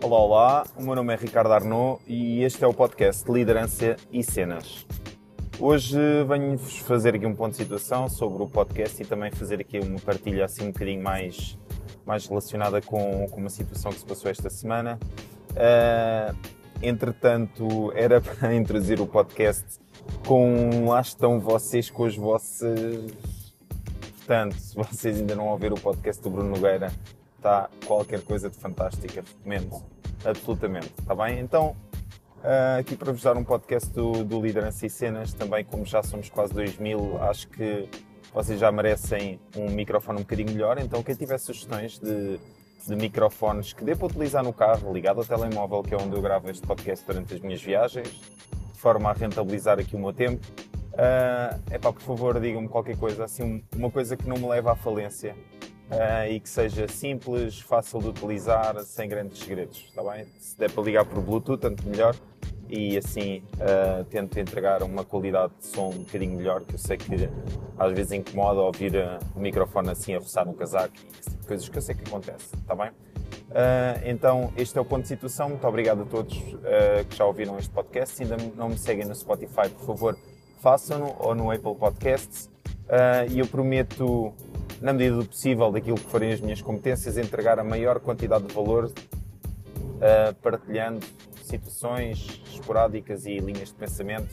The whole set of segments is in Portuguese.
Olá, olá, o meu nome é Ricardo Arnaud e este é o podcast Liderança e Cenas. Hoje venho-vos fazer aqui um ponto de situação sobre o podcast e também fazer aqui uma partilha assim um bocadinho mais, mais relacionada com, com uma situação que se passou esta semana. Uh, entretanto, era para introduzir o podcast com lá estão vocês com os vossos. Portanto, se vocês ainda não ouviram o podcast do Bruno Nogueira, está qualquer coisa de fantástica, recomendo absolutamente, está bem? Então, uh, aqui para vos dar um podcast do, do Liderança e Cenas, também como já somos quase 2000, acho que vocês já merecem um microfone um bocadinho melhor, então quem tiver sugestões de, de microfones que dê para utilizar no carro, ligado ao telemóvel, que é onde eu gravo este podcast durante as minhas viagens, de forma a rentabilizar aqui o meu tempo, é uh, pá, por favor, digam-me qualquer coisa, assim, uma coisa que não me leva à falência uh, e que seja simples, fácil de utilizar, sem grandes segredos, está bem? Se der para ligar por Bluetooth, tanto melhor e assim uh, tento entregar uma qualidade de som um bocadinho melhor, que eu sei que às vezes incomoda ouvir uh, o microfone assim a roçar no casaco e coisas que eu sei que acontece, está bem? Uh, então, este é o ponto de situação. Muito obrigado a todos que já ouviram este podcast. Se ainda não me seguem no Spotify, por favor, façam-no ou no Apple Podcasts. E eu prometo na medida do possível, daquilo que forem as minhas competências, entregar a maior quantidade de valor uh, partilhando situações esporádicas e linhas de pensamento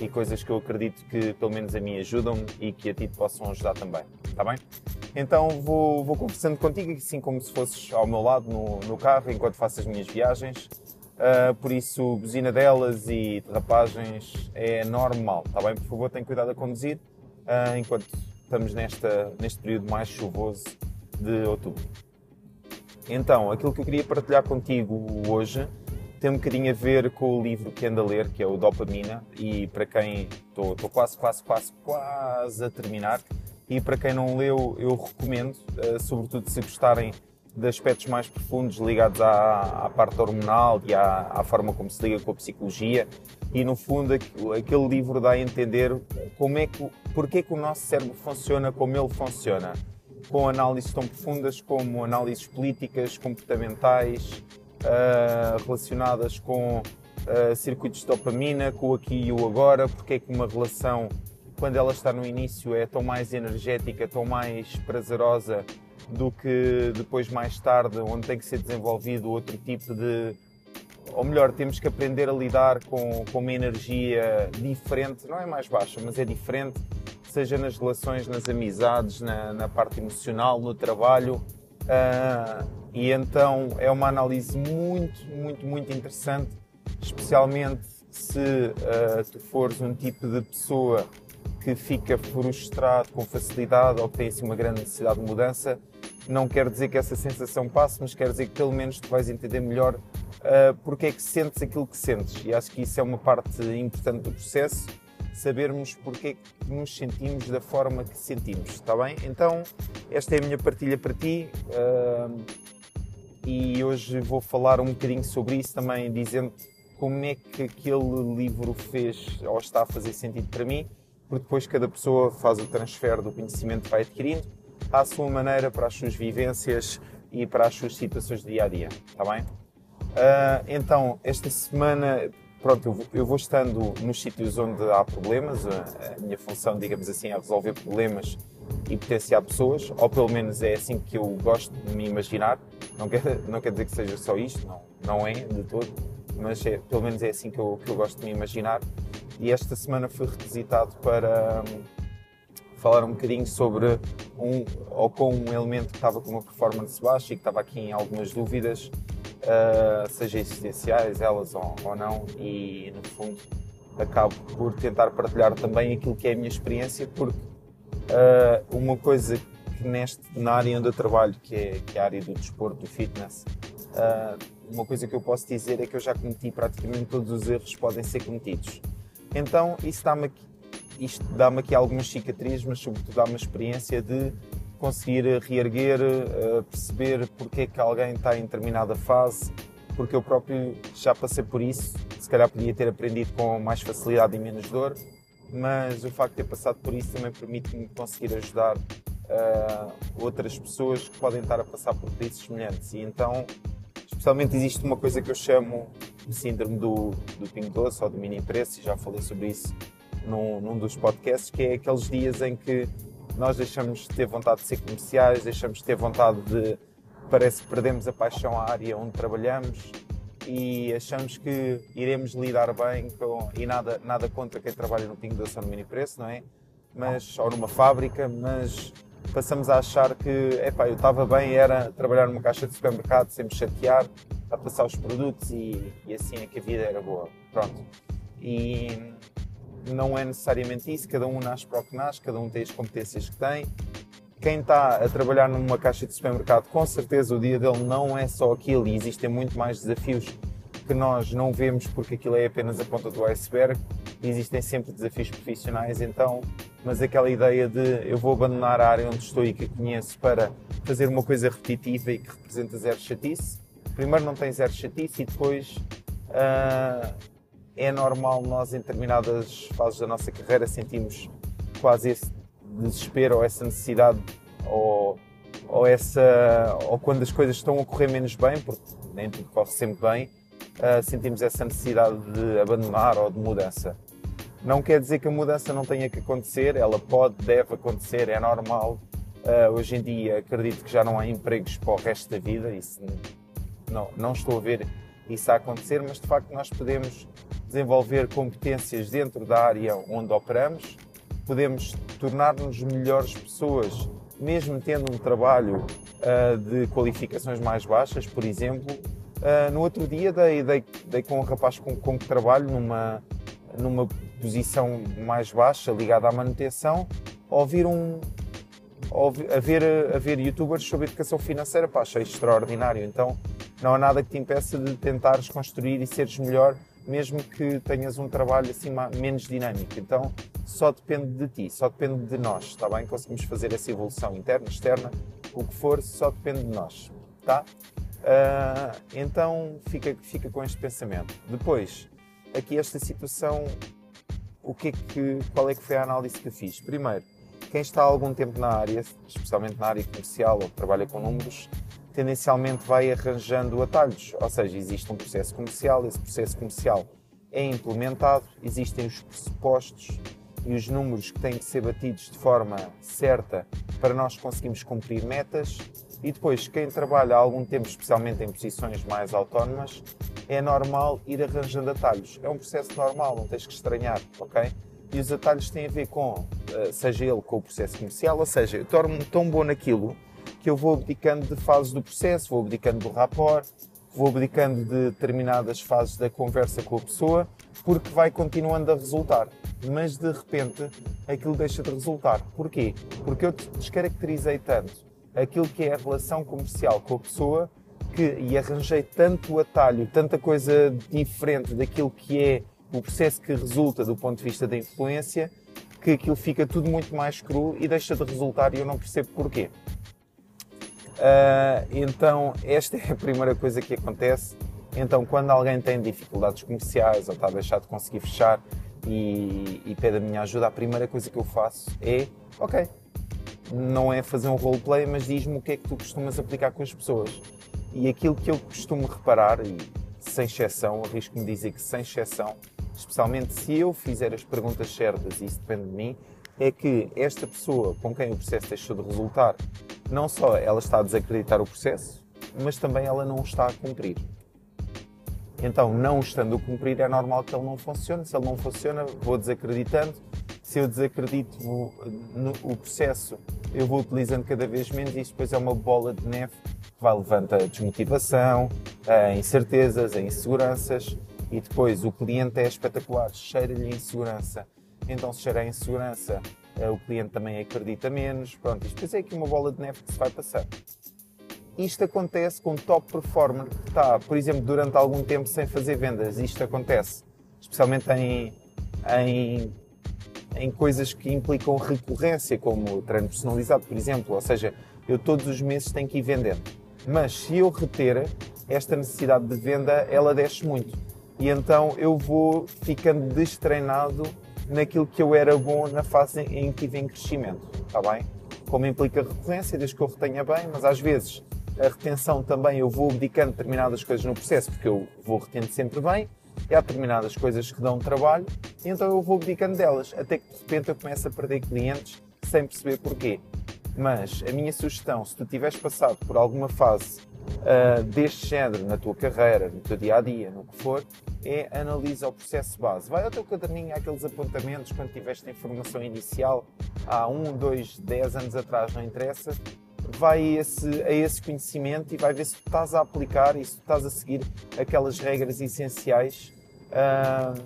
e coisas que eu acredito que pelo menos a mim ajudam e que a ti te possam ajudar também, está bem? Então vou, vou conversando contigo assim como se fosses ao meu lado no, no carro enquanto faço as minhas viagens. Uh, por isso, buzina delas e derrapagens é normal, está bem? Por favor, tenha cuidado a conduzir uh, enquanto estamos nesta, neste período mais chuvoso de outubro. Então, aquilo que eu queria partilhar contigo hoje tem um bocadinho a ver com o livro que ando a ler, que é o Dopamina, e para quem estou, quase, quase, quase, quase a terminar, e para quem não leu, eu recomendo, eh, sobretudo se gostarem de aspectos mais profundos ligados à, à parte hormonal e à, à, forma como se liga com a psicologia. E no fundo aquele livro dá a entender como é que, porque que o nosso cérebro funciona como ele funciona. Com análises tão profundas como análises políticas, comportamentais uh, relacionadas com uh, circuitos de dopamina, com o aqui e o agora, porque é que uma relação quando ela está no início é tão mais energética, tão mais prazerosa do que depois mais tarde, onde tem que ser desenvolvido outro tipo de. Ou melhor, temos que aprender a lidar com, com uma energia diferente, não é mais baixa, mas é diferente, seja nas relações, nas amizades, na, na parte emocional, no trabalho. Uh, e então é uma análise muito, muito, muito interessante, especialmente se uh, tu fores um tipo de pessoa que fica frustrado com facilidade ou que tem assim, uma grande necessidade de mudança, não quer dizer que essa sensação passe, mas quer dizer que pelo menos tu vais entender melhor uh, porque é que sentes aquilo que sentes. E acho que isso é uma parte importante do processo, sabermos porque é que nos sentimos da forma que sentimos, está bem? Então, esta é a minha partilha para ti. Uh, e hoje vou falar um bocadinho sobre isso também, dizendo como é que aquele livro fez ou está a fazer sentido para mim, porque depois cada pessoa faz o transfer do conhecimento que vai adquirindo à sua maneira, para as suas vivências e para as suas situações de dia a dia, está bem? Uh, então, esta semana, pronto, eu vou, eu vou, estando nos sítios onde há problemas, a, a, minha função, digamos assim, é resolver problemas e potenciar pessoas, ou pelo menos é assim que eu gosto de me imaginar. Não quer, não quer dizer que seja só isto, não, não é de todo, mas é, pelo menos é assim que eu, que eu gosto de me imaginar. E esta semana fui requisitado para falar um bocadinho sobre um, ou com um elemento que estava com uma performance baixa e que estava aqui em algumas dúvidas, uh, seja existenciais elas ou, ou, não, e no fundo acabo por tentar partilhar também aquilo que é a minha experiência, porque uh, uma coisa que neste, na área onde eu trabalho, que é, que é a área do desporto, do fitness, uh, uma coisa que eu posso dizer é que eu já cometi praticamente todos os erros que podem ser cometidos. Então, isso aqui isto dá-me aqui algumas cicatrizes, mas sobretudo dá-me a experiência de conseguir reerguer, eh, perceber porque é que alguém está em determinada fase, porque eu próprio já passei por isso, se calhar podia ter aprendido com mais facilidade e menos dor, mas o facto de ter passado por isso também permite-me conseguir ajudar uh, outras pessoas que podem estar a passar por crises semelhantes. E então, Especialmente existe uma coisa que eu chamo de síndrome do, do pingo doce ou do mini preço, e já falei sobre isso num, num dos podcasts, que é aqueles dias em que nós deixamos de ter vontade de ser comerciais, deixamos de ter vontade de. Parece que perdemos a paixão à área onde trabalhamos e achamos que iremos lidar bem com. E nada, nada contra quem trabalha no Pingo Doce ou no Mini Preço, não é? Mas, ou numa fábrica, mas passamos a achar que, epá, eu estava bem, era trabalhar numa caixa de supermercado, sempre chatear, a passar os produtos e, e assim é que a vida era boa. Pronto. E não é necessariamente isso, cada um nasce para o que nasce, cada um tem as competências que tem. Quem está a trabalhar numa caixa de supermercado, com certeza o dia dele não é só aquilo e existem muito mais desafios que nós não vemos porque aquilo é apenas a ponta do iceberg. Existem sempre desafios profissionais, então, mas aquela ideia de eu vou abandonar a área onde estou e que conheço para fazer uma coisa repetitiva e que representa zero chatice. Primeiro não tem zero chatice e depois uh, é normal nós em determinadas fases da nossa carreira sentimos quase esse desespero ou essa necessidade ou, ou essa ou quando as coisas estão a correr menos bem porque nem tudo corre sempre bem uh, sentimos essa necessidade de abandonar ou de mudança. Não quer dizer que a mudança não tenha que acontecer ela pode deve acontecer é normal. Uh, hoje em dia acredito que já não há empregos para o resto da vida isso não não estou a ver isso a acontecer mas de facto nós podemos desenvolver competências dentro da área onde operamos, podemos tornar-nos melhores pessoas, mesmo tendo um trabalho uh, de qualificações mais baixas, por exemplo. Uh, no outro dia dei, dei, dei, com um rapaz com, com que trabalho numa, numa posição mais baixa, ligada à manutenção, ouvir um, a ver, a ver youtubers sobre educação financeira, pá, achei extraordinário. Então não há nada que te impeça de tentares construir e seres melhor mesmo que tenhas um trabalho assim menos dinâmico. Então só depende de ti, só depende de nós, está bem? Conseguimos fazer essa evolução interna, externa, o que for, só depende de nós, tá? Uh, então fica, fica com este pensamento. Depois, aqui esta situação, o que é que, qual é que foi a análise que fiz? Primeiro, quem está há algum tempo na área, especialmente na área comercial ou que trabalha com números, tendencialmente vai arranjando atalhos, ou seja, existe um processo comercial, esse processo comercial é implementado, existem os pressupostos e os números que têm que ser batidos de forma certa para nós conseguirmos cumprir metas. E depois, quem trabalha há algum tempo, especialmente em posições mais autónomas, é normal ir arranjando atalhos. É um processo normal, não tens que estranhar, ok? E os atalhos têm a ver com, eh, seja ele com o processo comercial, ou seja, eu torno-me tão bom naquilo que eu vou abdicando de fases do processo, vou abdicando do rapport, vou abdicando de determinadas fases da conversa com a pessoa, porque vai continuando a resultar. Mas de repente aquilo deixa de resultar. Porquê? Porque eu descaracterizei tanto aquilo que é a relação comercial com a pessoa que, e arranjei tanto atalho, tanta coisa diferente daquilo que é o processo que resulta do ponto de vista da influência, que aquilo fica tudo muito mais cru e deixa de resultar e eu não percebo porquê. Uh, então, esta é a primeira coisa que acontece. Então, quando alguém tem dificuldades comerciais ou está a deixar de conseguir fechar e, e pede a minha ajuda, a primeira coisa que eu faço é: Ok, não é fazer um roleplay, mas diz-me o que é que tu costumas aplicar com as pessoas. E aquilo que eu costumo reparar, e sem exceção, arrisco-me dizer que sem exceção, especialmente se eu fizer as perguntas certas, e isso depende de mim, é que esta pessoa com quem o processo deixou de resultar, não só ela está a desacreditar o processo, mas também ela não está a cumprir. Então, não estando a cumprir, é normal que ele não funcione. Se ele não funciona, vou desacreditando. Se eu desacredito no, o processo, eu vou utilizando cada vez menos e depois é uma bola de neve que vai levando a desmotivação, a incertezas, a inseguranças e depois o cliente é espetacular, cheira-lhe insegurança então se cheira a insegurança, o cliente também acredita menos. Pronto, isto é aqui uma bola de neve que se vai passar. Isto acontece com top performer que está, por exemplo, durante algum tempo sem fazer vendas. Isto acontece especialmente em, em, em coisas que implicam recorrência, como treino personalizado, por exemplo. Ou seja, eu todos os meses tenho que ir vendendo. Mas se eu reter esta necessidade de venda, ela desce muito. E então eu vou ficando destreinado naquilo que eu era bom na fase em que tive em crescimento, está bem? Como implica recorrência, desde que eu retenha bem, mas às vezes a retenção também eu vou abdicando determinadas coisas no processo, porque eu vou retendo sempre bem, e há determinadas coisas que dão trabalho, e então eu vou abdicando delas, até que de repente eu começo a perder clientes sem perceber porquê. Mas a minha sugestão, se tu tiveres passado por alguma fase uh, deste género na tua carreira, no teu dia a dia, no que for, é analisa o processo base. Vai ao teu caderninho, àqueles apontamentos quando tiveste a informação inicial, há um, dois, dez anos atrás, não interessa, vai a esse, a esse conhecimento e vai ver se tu estás a aplicar e se tu estás a seguir aquelas regras essenciais uh,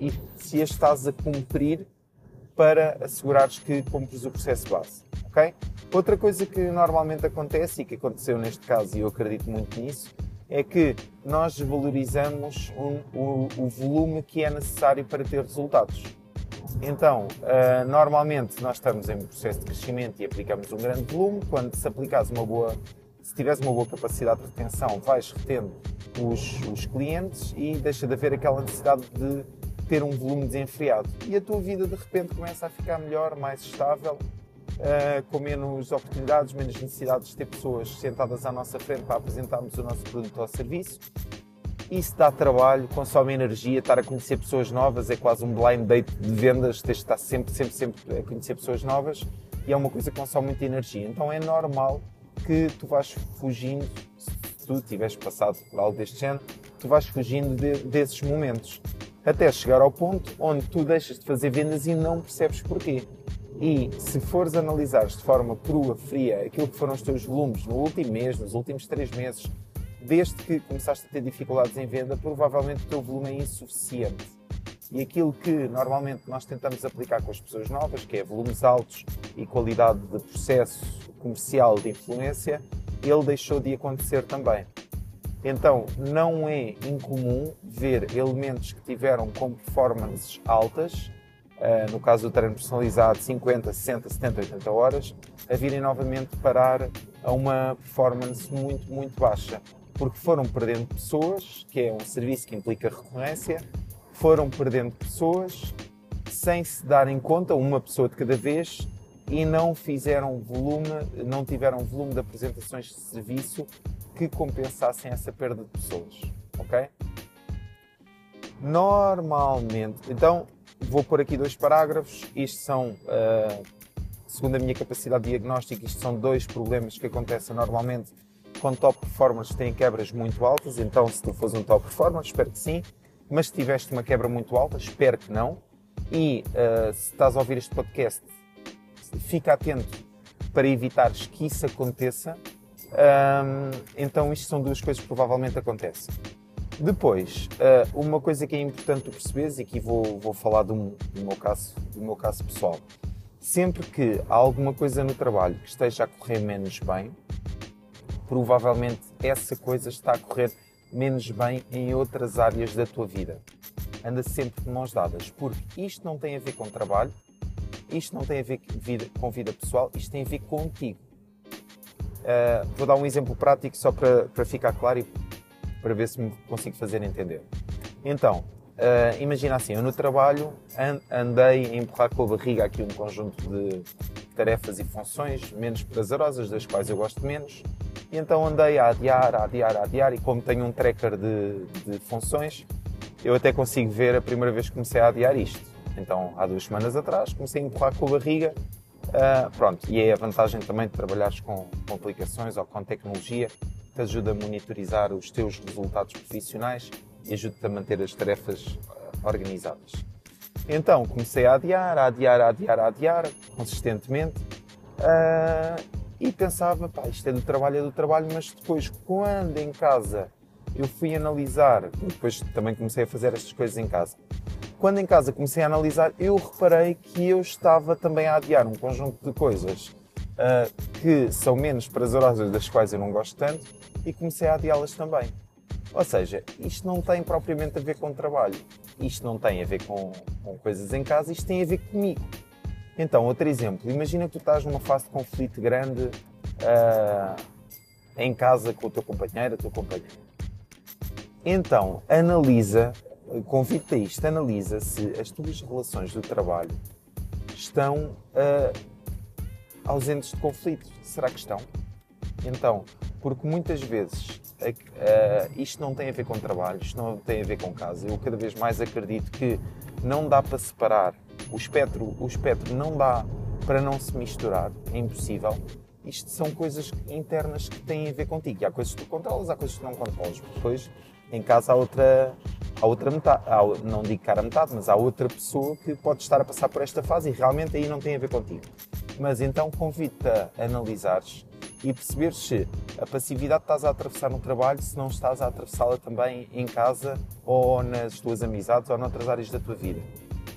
e se as estás a cumprir para assegurares que cumpres o processo base. ok? Outra coisa que normalmente acontece e que aconteceu neste caso, e eu acredito muito nisso, é que nós valorizamos um, o, o volume que é necessário para ter resultados. Então, uh, normalmente nós estamos em processo de crescimento e aplicamos um grande volume. Quando se aplicares uma boa, se tiveres uma boa capacidade de retenção, vais retendo os, os clientes e deixa de haver aquela necessidade de ter um volume desenfreado. E a tua vida de repente começa a ficar melhor, mais estável, uh, com menos oportunidades, menos necessidades de ter pessoas sentadas à nossa frente para apresentarmos o nosso produto ou serviço isso dá trabalho, consome energia, estar a conhecer pessoas novas é quase um blind date de vendas, tens de estar sempre, sempre, sempre a conhecer pessoas novas e é uma coisa que consome muita energia. Então é normal que tu vais fugindo, se tu tiveres passado por algo deste género, tu vais fugindo de, desses momentos. Até chegar ao ponto onde tu deixas de fazer vendas e não percebes porquê. E se fores analisar de forma crua, fria, aquilo que foram os teus volumes no último mês, nos últimos três meses, desde que começaste a ter dificuldades em venda, provavelmente o teu volume é insuficiente. E aquilo que normalmente nós tentamos aplicar com as pessoas novas, que é volumes altos e qualidade de processo comercial de influência, ele deixou de acontecer também. Então, não é incomum ver elementos que tiveram com performances altas, no caso do treino personalizado, 50, 60, 70, 80 horas, a virem novamente parar a uma performance muito, muito baixa porque foram perdendo pessoas, que é um serviço que implica recorrência, foram perdendo pessoas sem se darem conta, uma pessoa de cada vez, e não fizeram volume, não tiveram volume de apresentações de serviço que compensassem essa perda de pessoas, ok? Normalmente, então vou pôr aqui dois parágrafos. Isto são, uh, segundo a minha capacidade diagnóstica, isto são dois problemas que acontecem normalmente com top performers têm quebras muito altas, então se tu fores um top performer, espero que sim, mas se tiveste uma quebra muito alta, espero que não. E uh, se estás a ouvir este podcast, fica atento para evitares que isso aconteça. Um, então, isto são duas coisas que provavelmente acontecem. Depois, uh, uma coisa que é importante tu perceberes, e aqui vou, vou falar do, meu caso, do meu caso pessoal. Sempre que há alguma coisa no trabalho que esteja a correr menos bem, provavelmente essa coisa está a correr menos bem em outras áreas da tua vida. Anda sempre de mãos dadas, porque isto não tem a ver com trabalho, isto não tem a ver com vida pessoal, isto tem a ver contigo. Uh, vou dar um exemplo prático só para, para ficar claro e para ver se me consigo fazer entender. Então, uh, imagina assim, eu no trabalho andei a empurrar com a barriga aqui um conjunto de tarefas e funções menos prazerosas, das quais eu gosto menos, e então andei a adiar, a adiar, a adiar, e como tenho um tracker de, de funções, eu até consigo ver a primeira vez que comecei a adiar isto. Então, há duas semanas atrás, comecei a empurrar com a barriga. Uh, pronto, e é a vantagem também de trabalhares com, com aplicações ou com tecnologia te ajuda a monitorizar os teus resultados profissionais e ajuda-te a manter as tarefas ah, organizadas. Então comecei a adiar, a adiar, a adiar, a adiar, consistentemente. Uh, e pensava, pá, isto é do trabalho, é do trabalho, mas depois, quando em casa eu fui analisar, depois também comecei a fazer estas coisas em casa, quando em casa comecei a analisar, eu reparei que eu estava também a adiar um conjunto de coisas uh, que são menos prazerosas, das quais eu não gosto tanto, e comecei a adiá-las também. Ou seja, isto não tem propriamente a ver com trabalho, isto não tem a ver com, com coisas em casa, isto tem a ver comigo. Então, outro exemplo, imagina que tu estás numa fase de conflito grande uh, em casa com o teu companheiro, a tua companheira. Então, analisa, convido-te a isto, analisa se as tuas relações do trabalho estão uh, ausentes de conflito. Será que estão? Então, porque muitas vezes uh, isto não tem a ver com trabalho, isto não tem a ver com casa. Eu cada vez mais acredito que não dá para separar o espectro, o espectro não dá para não se misturar, é impossível. Isto são coisas internas que têm a ver contigo. E há coisas que tu controlas, há coisas que não controlas. Depois, em casa, há outra, há outra metade, há, não digo cara metade, mas há outra pessoa que pode estar a passar por esta fase e realmente aí não tem a ver contigo. Mas então convido-te a analisares e perceber se a passividade que estás a atravessar no trabalho, se não estás a atravessá-la também em casa ou nas tuas amizades ou noutras áreas da tua vida.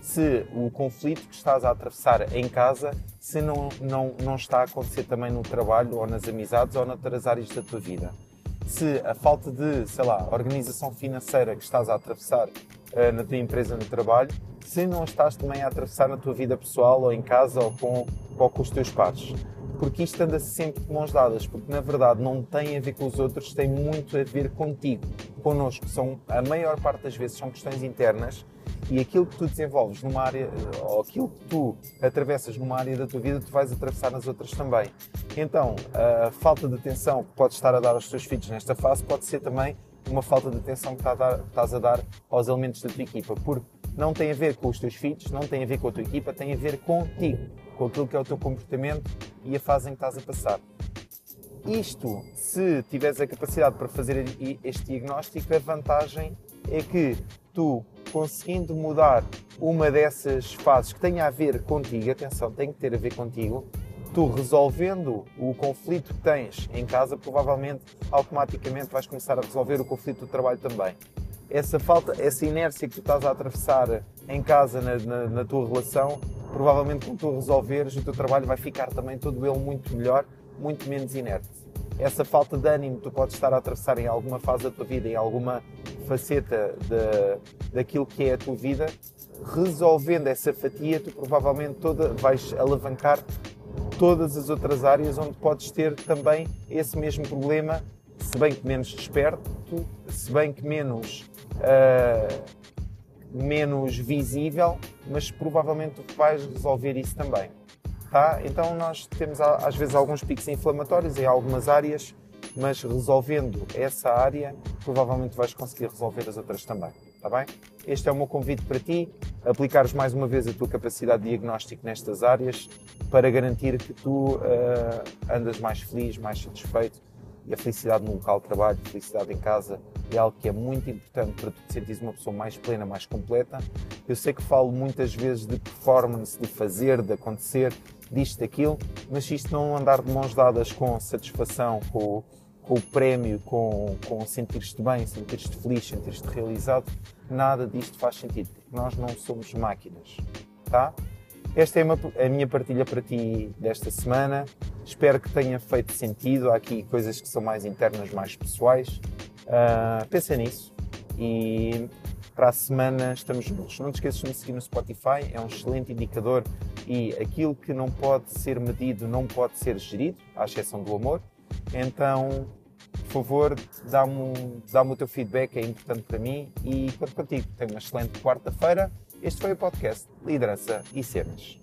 Se o conflito que estás a atravessar em casa, se não, não, não está a acontecer também no trabalho ou nas amizades ou noutras áreas da tua vida. Se a falta de, sei lá, organização financeira que estás a atravessar uh, na tua empresa, no trabalho, se não estás também a atravessar na tua vida pessoal ou em casa ou com, ou com os teus pares porque isto anda sempre de mãos dadas, porque na verdade não tem a ver com os outros, tem muito a ver contigo, connosco. São, a maior parte das vezes são questões internas e aquilo que tu desenvolves numa área, ou aquilo que tu atravessas numa área da tua vida, tu vais atravessar nas outras também. Então, a falta de atenção que podes estar a dar aos teus filhos nesta fase pode ser também uma falta de atenção que estás a dar aos elementos da tua equipa, porque não tem a ver com os teus filhos, não tem a ver com a tua equipa, tem a ver contigo com aquilo que é o teu comportamento e a fase em que estás a passar. Isto, se tiveres a capacidade para fazer este diagnóstico, a vantagem é que tu, conseguindo mudar uma dessas fases que tenha a ver contigo, atenção, tem que ter a ver contigo, tu resolvendo o conflito que tens em casa, provavelmente automaticamente vais começar a resolver o conflito do trabalho também. Essa falta, essa inércia que tu estás a atravessar em casa, na, na, na tua relação, provavelmente quando tu resolveres, o teu trabalho vai ficar também todo ele muito melhor, muito menos inerte. Essa falta de ânimo tu podes estar a atravessar em alguma fase da tua vida, em alguma faceta de, daquilo que é a tua vida, resolvendo essa fatia, tu provavelmente toda, vais alavancar todas as outras áreas onde podes ter também esse mesmo problema, se bem que menos desperto, se bem que menos uh, menos visível, mas provavelmente tu vais resolver isso também. Tá? Então nós temos às vezes alguns picos inflamatórios em algumas áreas, mas resolvendo essa área, provavelmente vais conseguir resolver as outras também. Tá bem? Este é o meu convite para ti, aplicares mais uma vez a tua capacidade de diagnóstico nestas áreas para garantir que tu uh, andas mais feliz, mais satisfeito e a felicidade no local de trabalho, a felicidade em casa é algo que é muito importante para tu te sentires uma pessoa mais plena, mais completa. Eu sei que falo muitas vezes de performance, de fazer, de acontecer, disto, daquilo, mas se isto não andar de mãos dadas com satisfação, com, com o prémio, com, com sentir-te bem, sentir-te feliz, sentir-te realizado, nada disto faz sentido, porque nós não somos máquinas, tá? Esta é a minha partilha para ti desta semana. Espero que tenha feito sentido. Há aqui coisas que são mais internas, mais pessoais. Uh, pensa nisso e para a semana estamos juntos. Não te esqueças de me seguir no Spotify, é um excelente indicador e aquilo que não pode ser medido não pode ser gerido, à exceção do amor. Então, por favor, dá-me dá o teu feedback, é importante para mim e conto contigo. Tenha uma excelente quarta-feira este foi o podcast Liderança e Cenas.